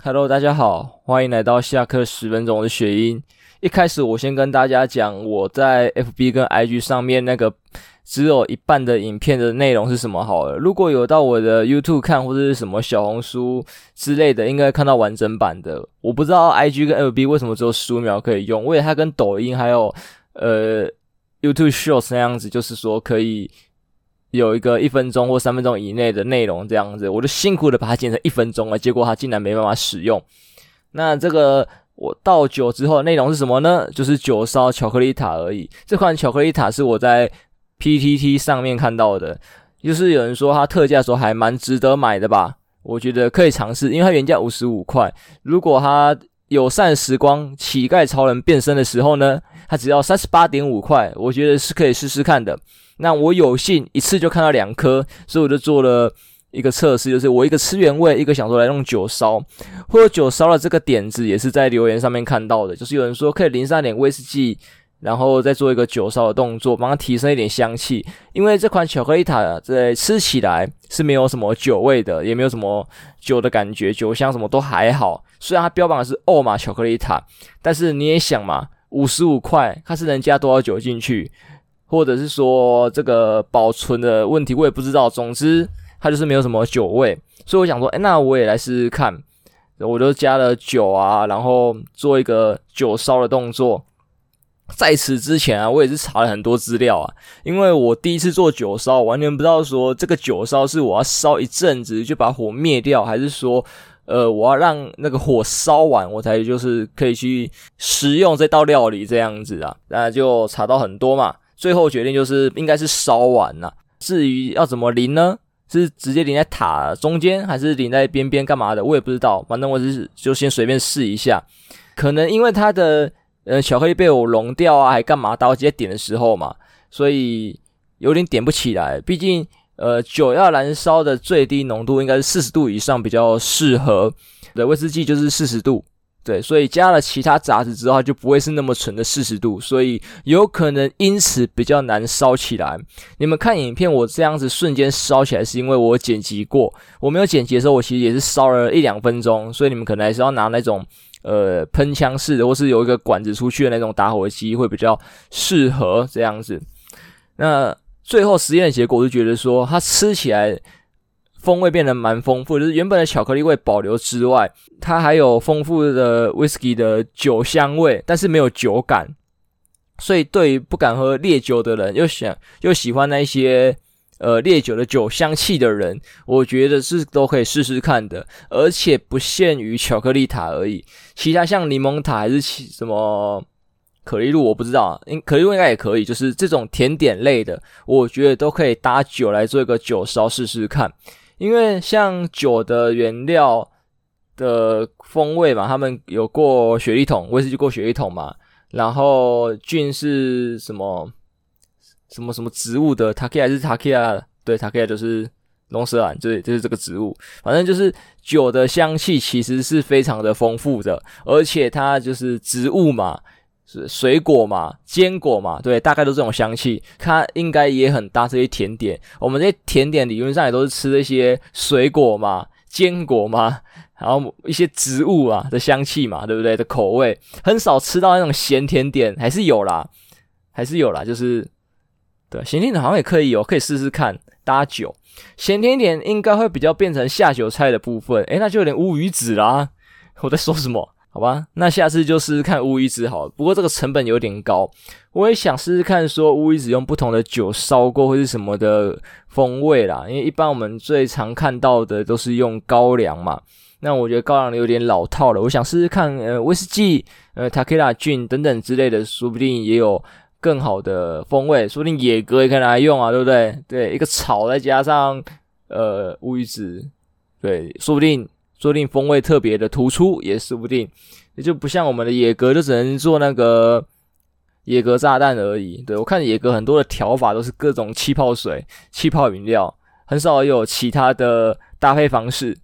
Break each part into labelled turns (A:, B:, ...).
A: Hello，大家好，欢迎来到下课十分钟的雪英。一开始我先跟大家讲我在 FB 跟 IG 上面那个只有一半的影片的内容是什么好了。如果有到我的 YouTube 看或者是什么小红书之类的，应该看到完整版的。我不知道 IG 跟 FB 为什么只有十五秒可以用，因为它跟抖音还有呃 YouTube Shorts 那样子，就是说可以。有一个一分钟或三分钟以内的内容这样子，我就辛苦的把它剪成一分钟了，结果它竟然没办法使用。那这个我倒酒之后的内容是什么呢？就是酒烧巧克力塔而已。这款巧克力塔是我在 PTT 上面看到的，就是有人说它特价的时候还蛮值得买的吧？我觉得可以尝试，因为它原价五十五块，如果它友善时光乞丐超人变身的时候呢，它只要三十八点五块，我觉得是可以试试看的。那我有幸一次就看到两颗，所以我就做了一个测试，就是我一个吃原味，一个想说来弄酒烧，或者酒烧的这个点子也是在留言上面看到的，就是有人说可以淋上点威士忌，然后再做一个酒烧的动作，帮它提升一点香气。因为这款巧克力塔在吃起来是没有什么酒味的，也没有什么酒的感觉，酒香什么都还好。虽然它标榜的是奥玛巧克力塔，但是你也想嘛，五十五块，它是能加多少酒进去？或者是说这个保存的问题，我也不知道。总之，它就是没有什么酒味，所以我想说，哎，那我也来试试看。我就加了酒啊，然后做一个酒烧的动作。在此之前啊，我也是查了很多资料啊，因为我第一次做酒烧，完全不知道说这个酒烧是我要烧一阵子就把火灭掉，还是说，呃，我要让那个火烧完，我才就是可以去食用这道料理这样子啊。那就查到很多嘛。最后决定就是应该是烧完了。至于要怎么淋呢？是直接淋在塔中间，还是淋在边边干嘛的？我也不知道。反正我是就先随便试一下。可能因为它的呃巧克力被我融掉啊，还干嘛？到直接点的时候嘛，所以有点点不起来。毕竟呃酒要燃烧的最低浓度应该是四十度以上比较适合。对，威士忌就是四十度。对，所以加了其他杂质之后，它就不会是那么纯的四十度，所以有可能因此比较难烧起来。你们看影片，我这样子瞬间烧起来，是因为我剪辑过。我没有剪辑的时候，我其实也是烧了一两分钟，所以你们可能还是要拿那种呃喷枪式的，或是有一个管子出去的那种打火机，会比较适合这样子。那最后实验的结果，我就觉得说它吃起来。风味变得蛮丰富，就是原本的巧克力味保留之外，它还有丰富的 whisky 的酒香味，但是没有酒感。所以对于不敢喝烈酒的人，又想又喜欢那些呃烈酒的酒香气的人，我觉得是都可以试试看的。而且不限于巧克力塔而已，其他像柠檬塔还是什么可丽露，我不知道，应可丽露应该也可以。就是这种甜点类的，我觉得都可以搭酒来做一个酒烧试试看。因为像酒的原料的风味嘛，他们有过雪莉桶，威士忌过雪莉桶嘛，然后菌是什么什么什么植物的，塔克还是塔克亚？对，塔克亚就是龙舌兰，对，就是这个植物。反正就是酒的香气其实是非常的丰富的，而且它就是植物嘛。是水果嘛，坚果嘛，对，大概都这种香气，它应该也很搭这些甜点。我们这些甜点理论上也都是吃这些水果嘛，坚果嘛，然后一些植物啊的香气嘛，对不对？的口味很少吃到那种咸甜点，还是有啦，还是有啦，就是对咸甜点好像也可以有，可以试试看搭酒。咸甜点应该会比较变成下酒菜的部分，诶，那就有点乌鱼子啦。我在说什么？好吧，那下次就试试看乌鱼子好了。不过这个成本有点高，我也想试试看说乌鱼子用不同的酒烧过会是什么的风味啦。因为一般我们最常看到的都是用高粱嘛，那我觉得高粱有点老套了。我想试试看，呃，威士忌、呃，塔克拉菌等等之类的，说不定也有更好的风味。说不定野格也可以拿来用啊，对不对？对，一个草再加上呃乌鱼子，对，说不定。说不定风味特别的突出，也说不定，也就不像我们的野格，就只能做那个野格炸弹而已。对，我看野格很多的调法都是各种气泡水、气泡饮料，很少有其他的搭配方式。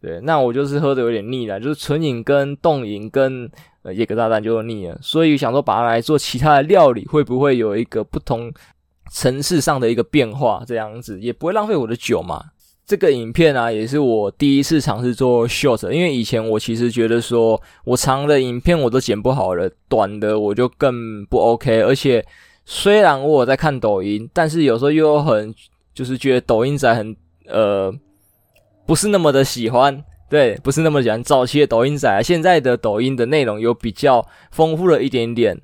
A: 对，那我就是喝的有点腻了，就是纯饮跟冻饮跟呃野格炸弹就腻了，所以想说把它来做其他的料理，会不会有一个不同层次上的一个变化？这样子也不会浪费我的酒嘛。这个影片啊，也是我第一次尝试做 short，因为以前我其实觉得说我长的影片我都剪不好了，短的我就更不 OK。而且虽然我在看抖音，但是有时候又很就是觉得抖音仔很呃不是那么的喜欢，对，不是那么喜欢。早期的抖音仔，现在的抖音的内容有比较丰富了一点点。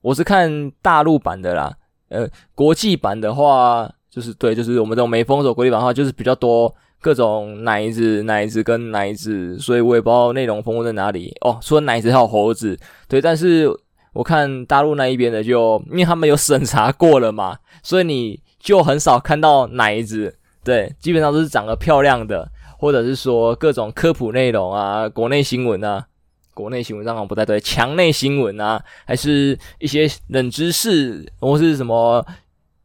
A: 我是看大陆版的啦，呃，国际版的话。就是对，就是我们这种没封锁国际版的话，就是比较多各种奶子、奶子跟奶子，所以我也不知道内容丰富在哪里哦。除了奶子还有猴子，对，但是我看大陆那一边的就，因为他们有审查过了嘛，所以你就很少看到奶子，对，基本上都是长得漂亮的，或者是说各种科普内容啊，国内新闻啊，国内新闻当然不太对，墙内新闻啊，还是一些冷知识或是什么。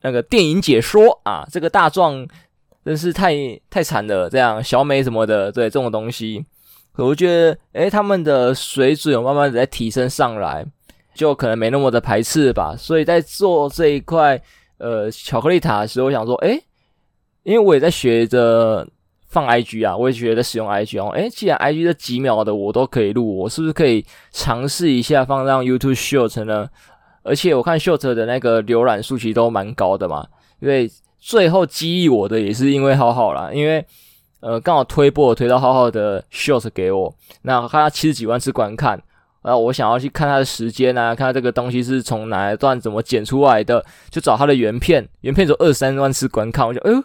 A: 那个电影解说啊，这个大壮真是太太惨了。这样小美什么的，对这种东西，可我觉得，诶，他们的水准慢慢的在提升上来，就可能没那么的排斥吧。所以在做这一块呃巧克力塔的时候，我想说，诶，因为我也在学着放 IG 啊，我也觉得使用 IG 哦。诶，既然 IG 这几秒的我都可以录，我是不是可以尝试一下放上 YouTube Short 呢？而且我看 Short 的那个浏览数其实都蛮高的嘛，因为最后激励我的也是因为浩浩啦，因为呃刚好推播推到浩浩的 Short 给我，那看他七十几万次观看，然后我想要去看他的时间啊，看他这个东西是从哪一段怎么剪出来的，就找他的原片，原片只有二三万次观看，我就哎呦，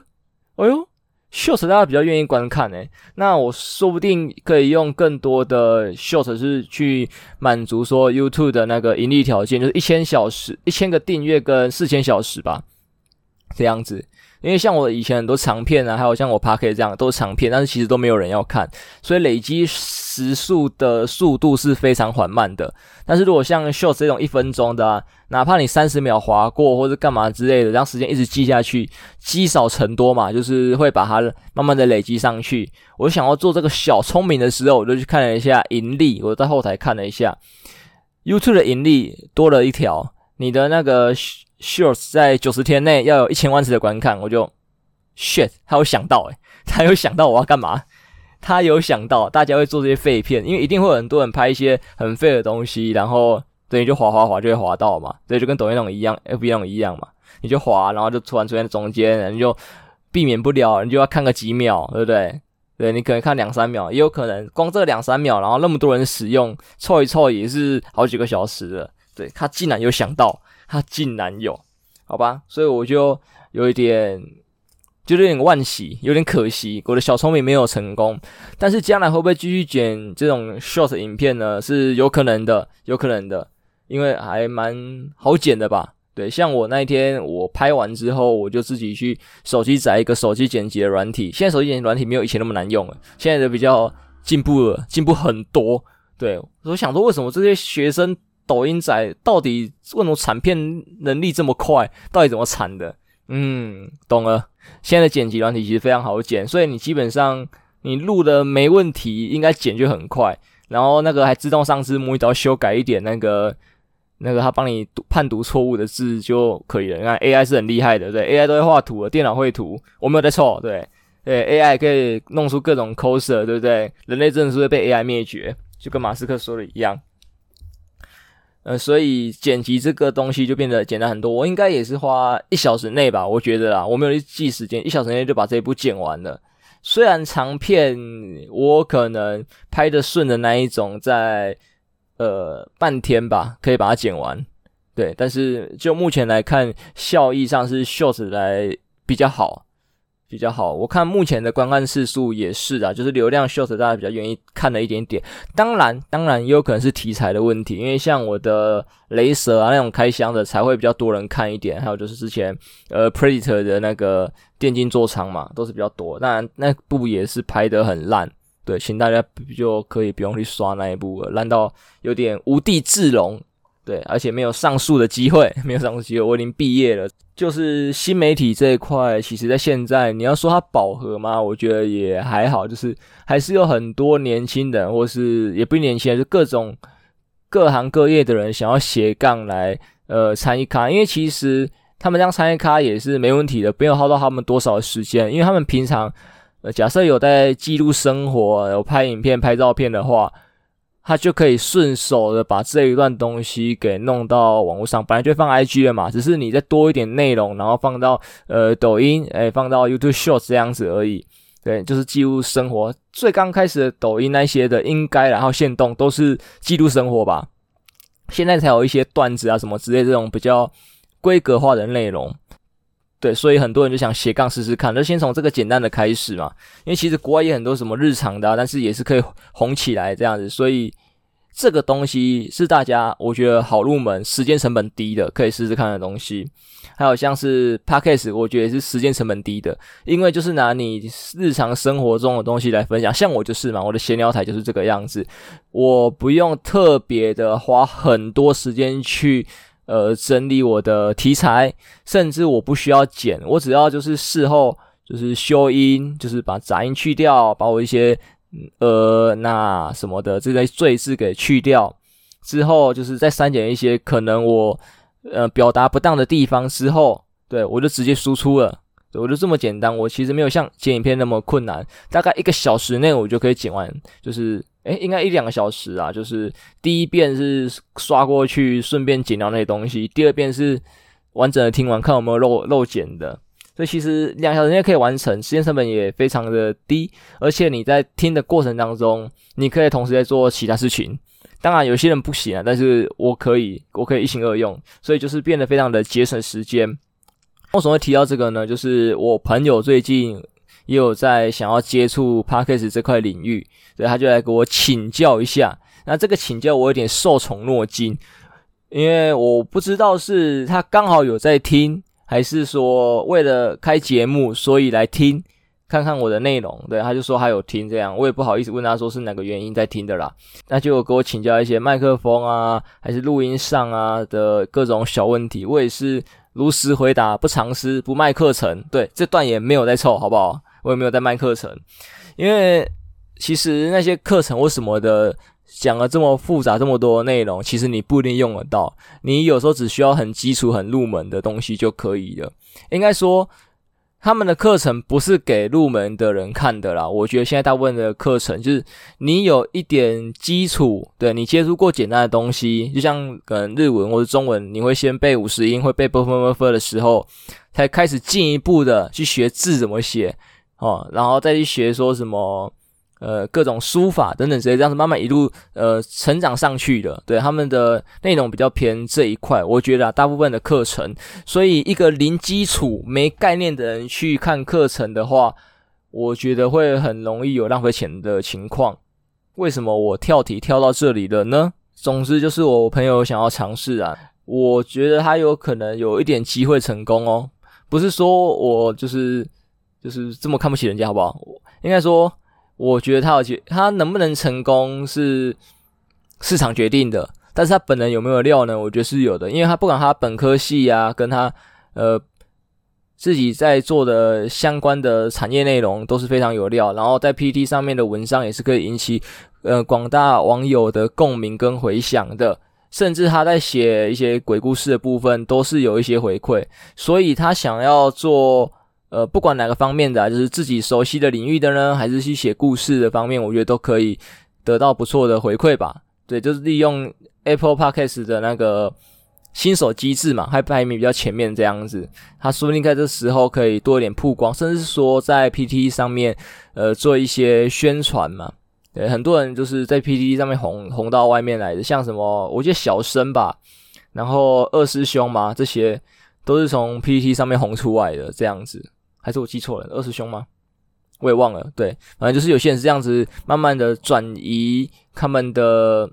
A: 哎呦。Short 大家比较愿意观看诶，那我说不定可以用更多的 Short 是去满足说 YouTube 的那个盈利条件，就是一千小时、一千个订阅跟四千小时吧，这样子。因为像我以前很多长片啊，还有像我 Podcast 这样都是长片，但是其实都没有人要看，所以累积时数的速度是非常缓慢的。但是如果像 Short 这种一分钟的，哪怕你三十秒划过或者干嘛之类的，让时间一直记下去，积少成多嘛，就是会把它慢慢的累积上去。我想要做这个小聪明的时候，我就去看了一下盈利，我在后台看了一下 YouTube 的盈利多了一条，你的那个。Shorts 在九十天内要有一千万次的观看，我就 shit，他有想到诶，他有想到我要干嘛？他有想到大家会做这些废片，因为一定会有很多人拍一些很废的东西，然后等于就滑滑滑就会滑到嘛，对，就跟抖音那种一样，FB 那种一样嘛，你就滑，然后就突然出现在中间，你就避免不了，你就要看个几秒，对不对？对，你可能看两三秒，也有可能光这两三秒，然后那么多人使用，凑一凑也是好几个小时了。对，他竟然有想到。他竟然有，好吧，所以我就有一点，就有点惋惜，有点可惜，我的小聪明没有成功。但是将来会不会继续剪这种 short 影片呢？是有可能的，有可能的，因为还蛮好剪的吧？对，像我那一天我拍完之后，我就自己去手机载一个手机剪辑的软体。现在手机剪辑软体没有以前那么难用了，现在的比较进步了，进步很多。对，我想说，为什么这些学生？抖音仔到底为什么产片能力这么快？到底怎么产的？嗯，懂了。现在的剪辑软体其实非常好剪，所以你基本上你录的没问题，应该剪就很快。然后那个还自动上字幕，你只要修改一点那个那个他帮你读判读错误的字就可以了。你看 AI 是很厉害的，对，AI 都会画图了，电脑绘图，我没有在错，对对，AI 可以弄出各种 coser，对不对？人类真的是会被 AI 灭绝，就跟马斯克说的一样。呃，所以剪辑这个东西就变得简单很多。我应该也是花一小时内吧，我觉得啦，我没有记时间，一小时内就把这一部剪完了。虽然长片我可能拍的顺的那一种，在呃半天吧可以把它剪完，对。但是就目前来看，效益上是 short 来比较好。比较好，我看目前的观看次数也是啊，就是流量 short 大家比较愿意看了一点点。当然，当然也有可能是题材的问题，因为像我的雷蛇啊那种开箱的才会比较多人看一点，还有就是之前呃 Predator 的那个电竞座舱嘛，都是比较多。当然那部也是拍得很烂，对，请大家就可以不用去刷那一部了，烂到有点无地自容。对，而且没有上诉的机会，没有上诉机会，我已经毕业了。就是新媒体这一块，其实在现在你要说它饱和吗？我觉得也还好，就是还是有很多年轻人，或是也不年轻人，就各种各行各业的人想要斜杠来呃参与咖，因为其实他们这样参与咖也是没问题的，不用耗到他们多少时间，因为他们平常呃，假设有在记录生活、有拍影片、拍照片的话，他就可以顺手的把这一段东西给弄到网络上。本来就放 IG 了嘛，只是你再多一点内容，然后放到呃抖音，哎，放到 YouTube Shorts 这样子而已。对，就是记录生活。最刚开始的抖音那些的，应该然后现动都是记录生活吧。现在才有一些段子啊什么之类这种比较规格化的内容。对，所以很多人就想斜杠试试看，那先从这个简单的开始嘛。因为其实国外也很多什么日常的啊，但是也是可以红起来这样子。所以这个东西是大家我觉得好入门、时间成本低的，可以试试看的东西。还有像是 Podcast，我觉得也是时间成本低的，因为就是拿你日常生活中的东西来分享，像我就是嘛，我的闲聊台就是这个样子，我不用特别的花很多时间去呃整理我的题材，甚至我不需要剪，我只要就是事后就是修音，就是把杂音去掉，把我一些呃那什么的这些赘字给去掉之后，就是再删减一些可能我。呃，表达不当的地方之后，对，我就直接输出了，我就这么简单。我其实没有像剪影片那么困难，大概一个小时内我就可以剪完，就是，诶，应该一两个小时啊。就是第一遍是刷过去，顺便剪掉那些东西；第二遍是完整的听完，看有没有漏漏剪的。所以其实两小时内可以完成，时间成本也非常的低，而且你在听的过程当中，你可以同时在做其他事情。当然，有些人不行啊，但是我可以，我可以一心二用，所以就是变得非常的节省时间。为什么会提到这个呢？就是我朋友最近也有在想要接触 Podcast 这块领域，所以他就来给我请教一下。那这个请教我有点受宠若惊，因为我不知道是他刚好有在听，还是说为了开节目所以来听。看看我的内容，对，他就说他有听这样，我也不好意思问他说是哪个原因在听的啦，那就给我请教一些麦克风啊，还是录音上啊的各种小问题，我也是如实回答，不藏私，不卖课程，对，这段也没有在凑，好不好？我也没有在卖课程。因为其实那些课程为什么的讲了这么复杂这么多内容其实你不一定用得到。你有时候只需要很基础很入门的东西就可以了。应该说他们的课程不是给入门的人看的啦我觉得现在大部分的课程就是你有一点基础对你接触过简单的东西就像可能日文或者中文你会先背五十音会背啵分波分的时候才开始进一步的去学字怎么写哦，然后再去学说什么。呃，各种书法等等之类，这样子慢慢一路呃成长上去的。对，他们的内容比较偏这一块，我觉得，大部分的课程，所以一个零基础、没概念的人去看课程的话，我觉得会很容易有浪费钱的情况。为什么我跳题跳到这里了呢？总之就是我朋友想要尝试啊，我觉得他有可能有一点机会成功哦。不是说我就是就是这么看不起人家，好不好？应该说。我觉得他有决，他能不能成功是市场决定的，但是他本人有没有料呢？我觉得是有的，因为他不管他本科系啊，跟他呃自己在做的相关的产业内容都是非常有料，然后在 PTT 上面的文章也是可以引起呃广大网友的共鸣跟回响的，甚至他在写一些鬼故事的部分都是有一些回馈，所以他想要做。呃，不管哪个方面的，就是自己熟悉的领域的呢，还是去写故事的方面，我觉得都可以得到不错的回馈吧。对，就是利用 Apple Podcast 的那个新手机制嘛，还排名比较前面这样子，他说不定在这时候可以多一点曝光，甚至说在 P T 上面，呃，做一些宣传嘛。对，很多人就是在 P T 上面红红到外面来的，像什么，我觉得小生吧，然后二师兄嘛，这些都是从 PTT 上面红出来的这样子。还是我记错了，二师兄吗？我也忘了。对，反正就是有些人是这样子，慢慢的转移他们的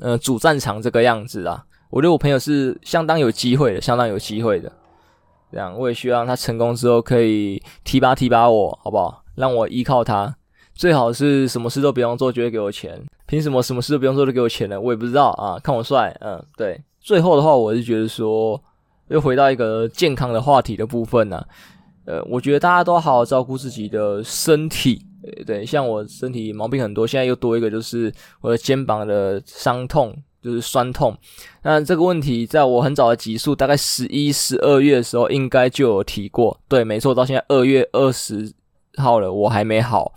A: 呃主战场这个样子啊。我觉得我朋友是相当有机会的，相当有机会的。这样，我也希望他成功之后可以提拔提拔我，好不好？让我依靠他，最好是什么事都不用做，就会给我钱。凭什么什么事都不用做就给我钱呢？我也不知道啊。看我帅，嗯，对。最后的话，我是觉得说，又回到一个健康的话题的部分呢、呃，我觉得大家都好好照顾自己的身体，对，像我身体毛病很多，现在又多一个就是我的肩膀的伤痛，就是酸痛。那这个问题在我很早的集数，大概十一、十二月的时候应该就有提过。对，没错，到现在二月二十号了，我还没好。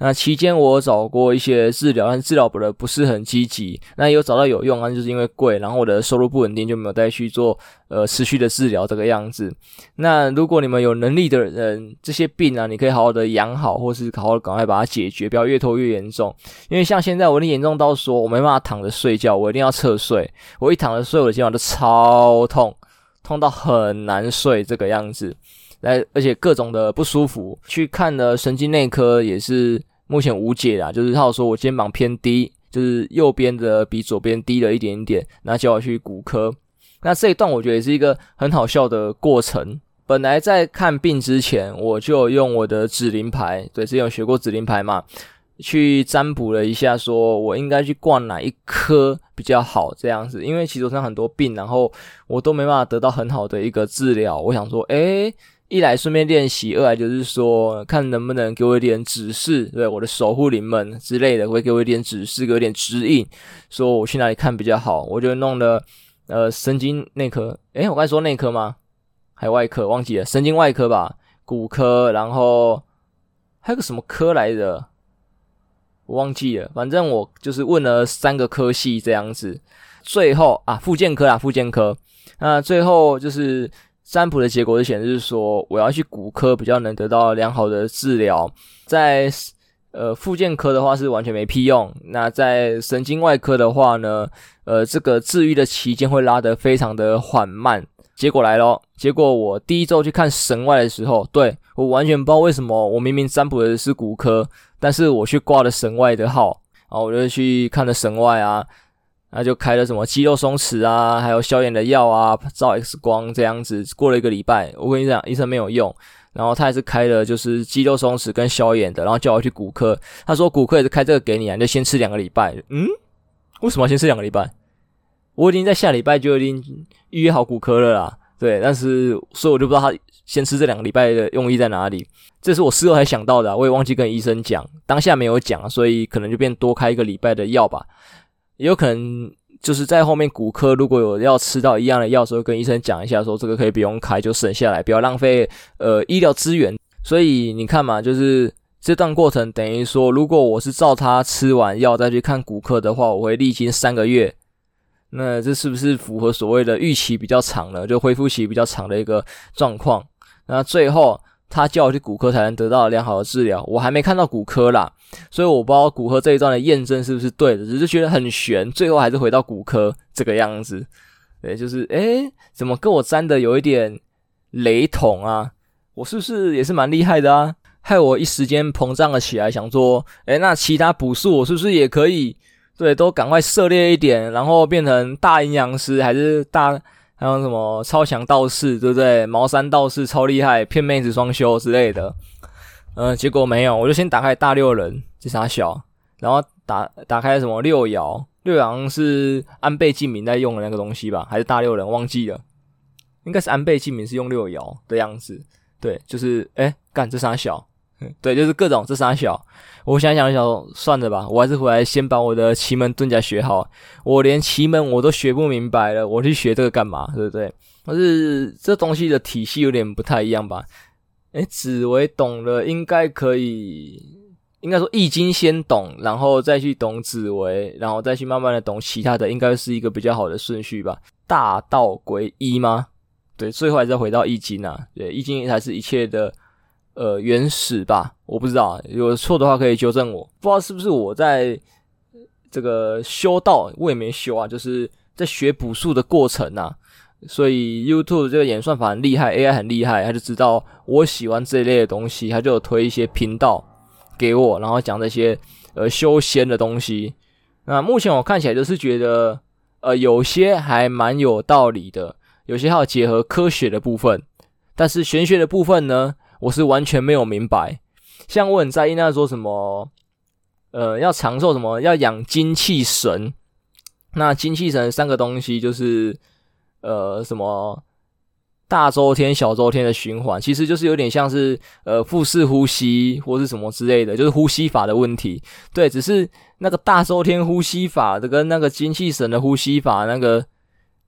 A: 那期间我找过一些治疗，但治疗不的不是很积极。那有找到有用，那就是因为贵，然后我的收入不稳定，就没有再去做呃持续的治疗这个样子。那如果你们有能力的人，这些病啊，你可以好好的养好，或是好好赶快把它解决，不要越拖越严重。因为像现在我的严重到说我没办法躺着睡觉，我一定要侧睡。我一躺着睡，我的肩膀都超痛，痛到很难睡这个样子。来，而且各种的不舒服，去看了神经内科也是。目前无解啦，就是他有说我肩膀偏低，就是右边的比左边低了一点点，那叫我去骨科。那这一段我觉得也是一个很好笑的过程。本来在看病之前，我就用我的指灵牌，对，之前有学过指灵牌嘛，去占卜了一下，说我应该去挂哪一科比较好这样子。因为其实上很多病，然后我都没办法得到很好的一个治疗。我想说，诶。一来顺便练习，二来就是说，看能不能给我一点指示，对我的守护灵们之类的，会给我一点指示，给我一点指引，说我去哪里看比较好。我就弄了，呃，神经内科，诶，我刚才说内科吗？还有外科，忘记了，神经外科吧，骨科，然后还有个什么科来着？我忘记了。反正我就是问了三个科系这样子，最后啊，附件科啊，附件科，那最后就是。占卜的结果是显示说，我要去骨科比较能得到良好的治疗，在呃复健科的话是完全没屁用。那在神经外科的话呢，呃这个治愈的期间会拉得非常的缓慢。结果来咯，结果我第一周去看神外的时候，对，我完全不知道为什么，我明明占卜的是骨科，但是我去挂了神外的号，然后我就去看了神外啊。那就开了什么肌肉松弛啊，还有消炎的药啊，照 X 光这样子。过了一个礼拜，我跟你讲，医生没有用，然后他还是开了就是肌肉松弛跟消炎的，然后叫我去骨科。他说骨科也是开这个给你啊，你就先吃两个礼拜。嗯，为什么先吃两个礼拜？我已经在下礼拜就已经预约好骨科了啦。对，但是所以我就不知道他先吃这两个礼拜的用意在哪里。这是我事后才想到的，我也忘记跟医生讲，当下没有讲，所以可能就变多开一个礼拜的药吧。也有可能就是在后面骨科如果有要吃到一样的药时候，跟医生讲一下，说这个可以不用开，就省下来，不要浪费呃医疗资源。所以你看嘛，就是这段过程等于说，如果我是照他吃完药再去看骨科的话，我会历经三个月。那这是不是符合所谓的预期比较长呢？就恢复期比较长的一个状况。那最后。他叫我去骨科才能得到良好的治疗，我还没看到骨科啦，所以我不知道骨科这一段的验证是不是对的，只是觉得很悬，最后还是回到骨科这个样子。对，就是诶，怎么跟我占的有一点雷同啊？我是不是也是蛮厉害的啊？害我一时间膨胀了起来，想说，诶，那其他补术我是不是也可以？对，都赶快涉猎一点，然后变成大阴阳师还是大？还有什么超强道士，对不对？茅山道士超厉害，骗妹子双修之类的。嗯、结果没有，我就先打开大六人，这啥小，然后打打开什么六爻，六爻是安倍晋明在用的那个东西吧？还是大六人？忘记了，应该是安倍晋明是用六爻的样子。对，就是诶干这啥小。对，就是各种这三小，我想想想，算了吧，我还是回来先把我的奇门遁甲学好。我连奇门我都学不明白了，我去学这个干嘛？对不对？可是这东西的体系有点不太一样吧？诶，紫薇懂了，应该可以，应该说易经先懂，然后再去懂紫薇，然后再去慢慢的懂其他的，应该是一个比较好的顺序吧？大道归一吗？对，最后还是回到易经啊。对，易经才是一切的。呃，原始吧，我不知道，有错的话可以纠正我。不知道是不是我在这个修道，我也没修啊，就是在学补术的过程啊。所以 YouTube 这个演算法很厉害，AI 很厉害，他就知道我喜欢这一类的东西，他就有推一些频道给我，然后讲这些呃修仙的东西。那目前我看起来就是觉得，呃，有些还蛮有道理的，有些还有结合科学的部分，但是玄学的部分呢？我是完全没有明白，像我很在意那说什么，呃，要长寿什么，要养精气神。那精气神三个东西就是，呃，什么大周天、小周天的循环，其实就是有点像是呃腹式呼吸或是什么之类的，就是呼吸法的问题。对，只是那个大周天呼吸法的跟那个精气神的呼吸法那个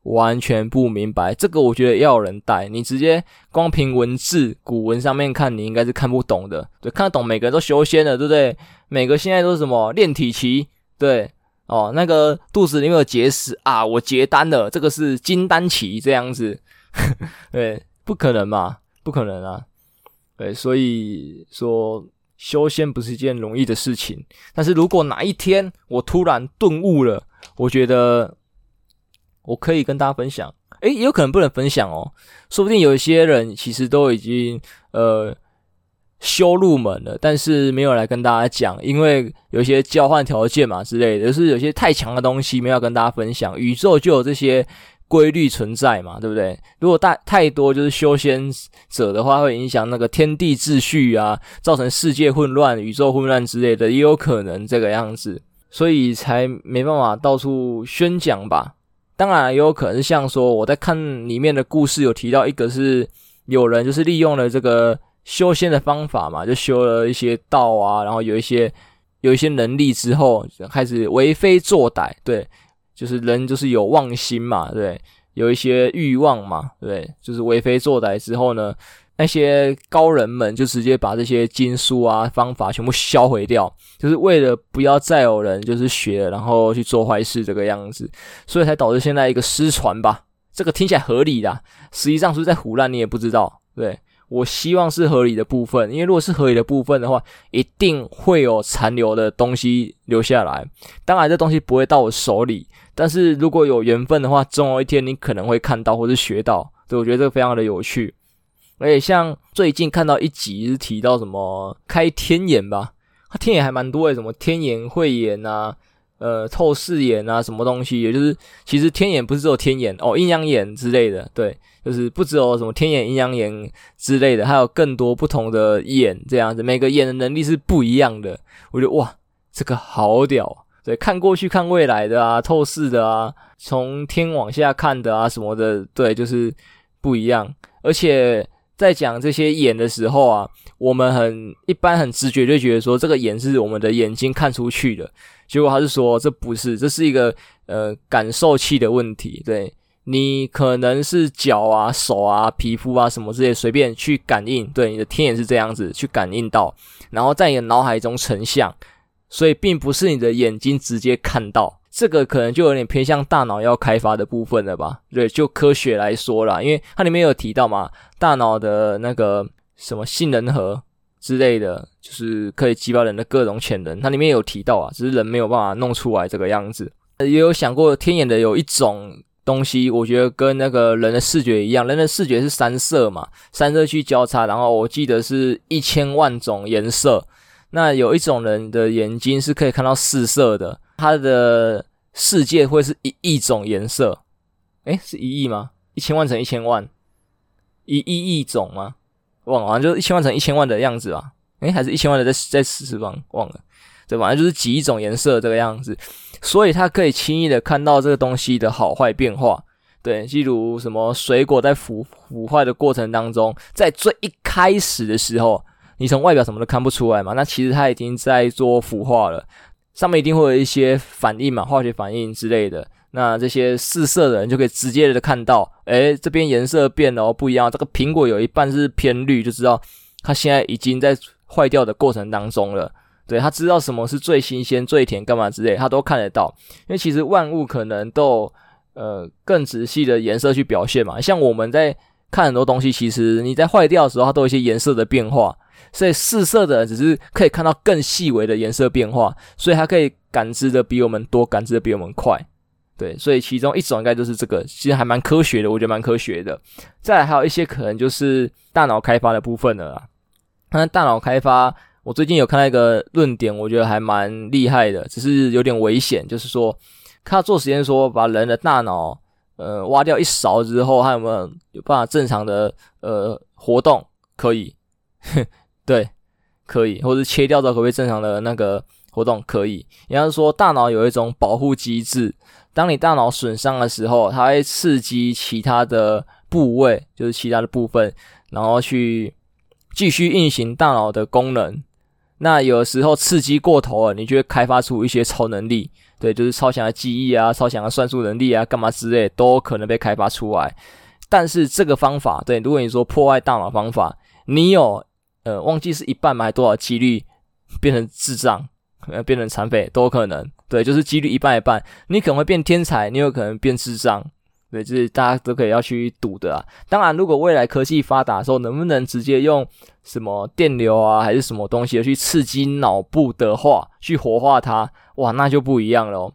A: 完全不明白。这个我觉得要有人带，你直接光凭文字古文上面看，你应该是看不懂的。对，看得懂每个人都修仙了，对不对？每个现在都是什么炼体期，对哦，那个肚子里面有结石啊，我结丹了，这个是金丹期这样子，对，不可能嘛，不可能啊，对，所以说。修仙不是一件容易的事情，但是如果哪一天我突然顿悟了，我觉得我可以跟大家分享。诶，也有可能不能分享哦，说不定有一些人其实都已经呃修入门了，但是没有来跟大家讲，因为有些交换条件嘛之类的，就是有些太强的东西没有跟大家分享。宇宙就有这些。规律存在嘛，对不对？如果大太多就是修仙者的话，会影响那个天地秩序啊，造成世界混乱、宇宙混乱之类的，也有可能这个样子，所以才没办法到处宣讲吧。当然，也有可能是像说我在看里面的故事，有提到一个是有人就是利用了这个修仙的方法嘛，就修了一些道啊，然后有一些有一些能力之后，开始为非作歹，对。就是人就是有妄心嘛，对，有一些欲望嘛，对，就是为非作歹之后呢，那些高人们就直接把这些经书啊方法全部销毁掉，就是为了不要再有人就是学然后去做坏事这个样子，所以才导致现在一个失传吧。这个听起来合理的，实际上是在胡乱你也不知道，对。我希望是合理的部分，因为如果是合理的部分的话，一定会有残留的东西留下来。当然，这东西不会到我手里，但是如果有缘分的话，总有一天你可能会看到或是学到。对，我觉得这个非常的有趣。而且像最近看到一集是提到什么开天眼吧，他天眼还蛮多的，什么天眼、慧眼啊。呃，透视眼啊，什么东西？也就是，其实天眼不是只有天眼哦，阴阳眼之类的，对，就是不只有什么天眼、阴阳眼之类的，还有更多不同的眼这样子，每个眼的能力是不一样的。我觉得哇，这个好屌，对，看过去看未来的啊，透视的啊，从天往下看的啊，什么的，对，就是不一样。而且在讲这些眼的时候啊，我们很一般很直觉就觉得说，这个眼是我们的眼睛看出去的。结果他是说，这不是，这是一个呃感受器的问题。对，你可能是脚啊、手啊、皮肤啊什么之类，随便去感应。对，你的天眼是这样子去感应到，然后在你的脑海中成像，所以并不是你的眼睛直接看到。这个可能就有点偏向大脑要开发的部分了吧？对，就科学来说啦，因为它里面有提到嘛，大脑的那个什么杏仁核。之类的，就是可以激发人的各种潜能。它里面有提到啊，只是人没有办法弄出来这个样子。也有想过天眼的有一种东西，我觉得跟那个人的视觉一样，人的视觉是三色嘛，三色去交叉，然后我记得是一千万种颜色。那有一种人的眼睛是可以看到四色的，他的世界会是一亿种颜色。诶，是一亿吗？一千万乘一千万，一亿亿种吗？忘了，好像就是一千万乘一千万的样子吧？诶，还是一千万的在在四方忘了，对，反正就是几亿种颜色这个样子，所以它可以轻易的看到这个东西的好坏变化。对，例如什么水果在腐腐坏的过程当中，在最一开始的时候，你从外表什么都看不出来嘛，那其实它已经在做腐化了，上面一定会有一些反应嘛，化学反应之类的。那这些试色的人就可以直接的看到，诶，这边颜色变了哦，不一样。这个苹果有一半是偏绿，就知道它现在已经在坏掉的过程当中了。对，他知道什么是最新鲜、最甜，干嘛之类，他都看得到。因为其实万物可能都呃更仔细的颜色去表现嘛。像我们在看很多东西，其实你在坏掉的时候，它都有一些颜色的变化。所以四色的人只是可以看到更细微的颜色变化，所以它可以感知的比我们多，感知的比我们快。对，所以其中一种应该就是这个，其实还蛮科学的，我觉得蛮科学的。再来还有一些可能就是大脑开发的部分了啦。那大脑开发，我最近有看到一个论点，我觉得还蛮厉害的，只是有点危险。就是说，他做实验说，把人的大脑呃挖掉一勺之后，他有没有有办法正常的呃活动？可以，对，可以，或者切掉之后可不可以正常的那个活动？可以。也就是说，大脑有一种保护机制。当你大脑损伤的时候，它会刺激其他的部位，就是其他的部分，然后去继续运行大脑的功能。那有时候刺激过头了，你就会开发出一些超能力，对，就是超强的记忆啊，超强的算术能力啊，干嘛之类都可能被开发出来。但是这个方法，对，如果你说破坏大脑方法，你有呃忘记是一半吗？还多少几率变成智障，呃，变成残废都有可能。对，就是几率一半一半，你可能会变天才，你有可能变智障。对，就是大家都可以要去赌的啊。当然，如果未来科技发达的时候，能不能直接用什么电流啊，还是什么东西去刺激脑部的话，去活化它，哇，那就不一样了哦。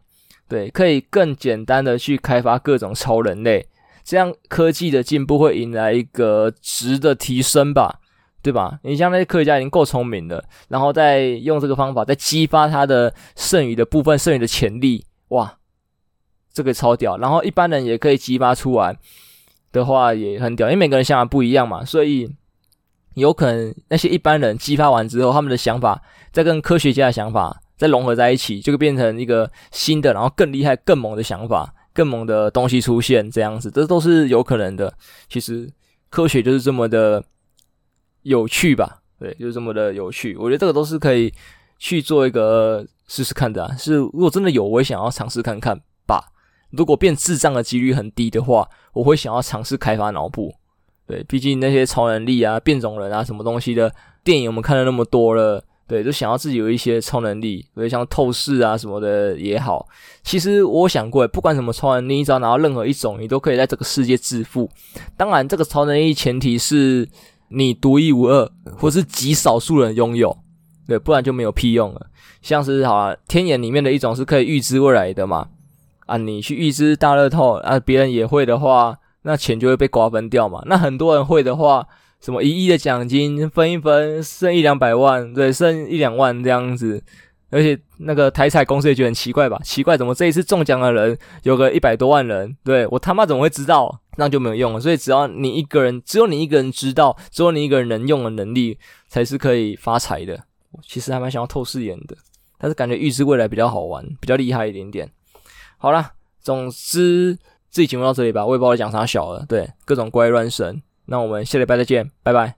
A: 对，可以更简单的去开发各种超人类，这样科技的进步会迎来一个值的提升吧，对吧？你像那些科学家已经够聪明了，然后再用这个方法再激发他的剩余的部分、剩余的潜力，哇！这个超屌，然后一般人也可以激发出来的话也很屌，因为每个人想法不一样嘛，所以有可能那些一般人激发完之后，他们的想法再跟科学家的想法再融合在一起，就会变成一个新的，然后更厉害、更猛的想法、更猛的东西出现，这样子，这都是有可能的。其实科学就是这么的有趣吧？对，就是这么的有趣。我觉得这个都是可以去做一个试试看的啊。是，如果真的有，我也想要尝试看看吧。如果变智障的几率很低的话，我会想要尝试开发脑部。对，毕竟那些超能力啊、变种人啊、什么东西的电影我们看了那么多了，对，就想要自己有一些超能力，所以像透视啊什么的也好。其实我想过，不管什么超能力，你只要拿到任何一种，你都可以在这个世界致富。当然，这个超能力前提是你独一无二，或是极少数人拥有，对，不然就没有屁用了。像是好啊，天眼里面的一种是可以预知未来的嘛。啊，你去预知大乐透啊，别人也会的话，那钱就会被瓜分掉嘛。那很多人会的话，什么一亿的奖金分一分，剩一两百万，对，剩一两万这样子。而且那个台彩公司也觉得很奇怪吧？奇怪，怎么这一次中奖的人有个一百多万人？对，我他妈怎么会知道？那就没有用了。所以只要你一个人，只有你一个人知道，只有你一个人能用的能力，才是可以发财的。其实还蛮想要透视眼的，但是感觉预知未来比较好玩，比较厉害一点点。好啦，总之这期节目到这里吧，我也不知道讲啥小了，对，各种怪乱神，那我们下礼拜再见，拜拜。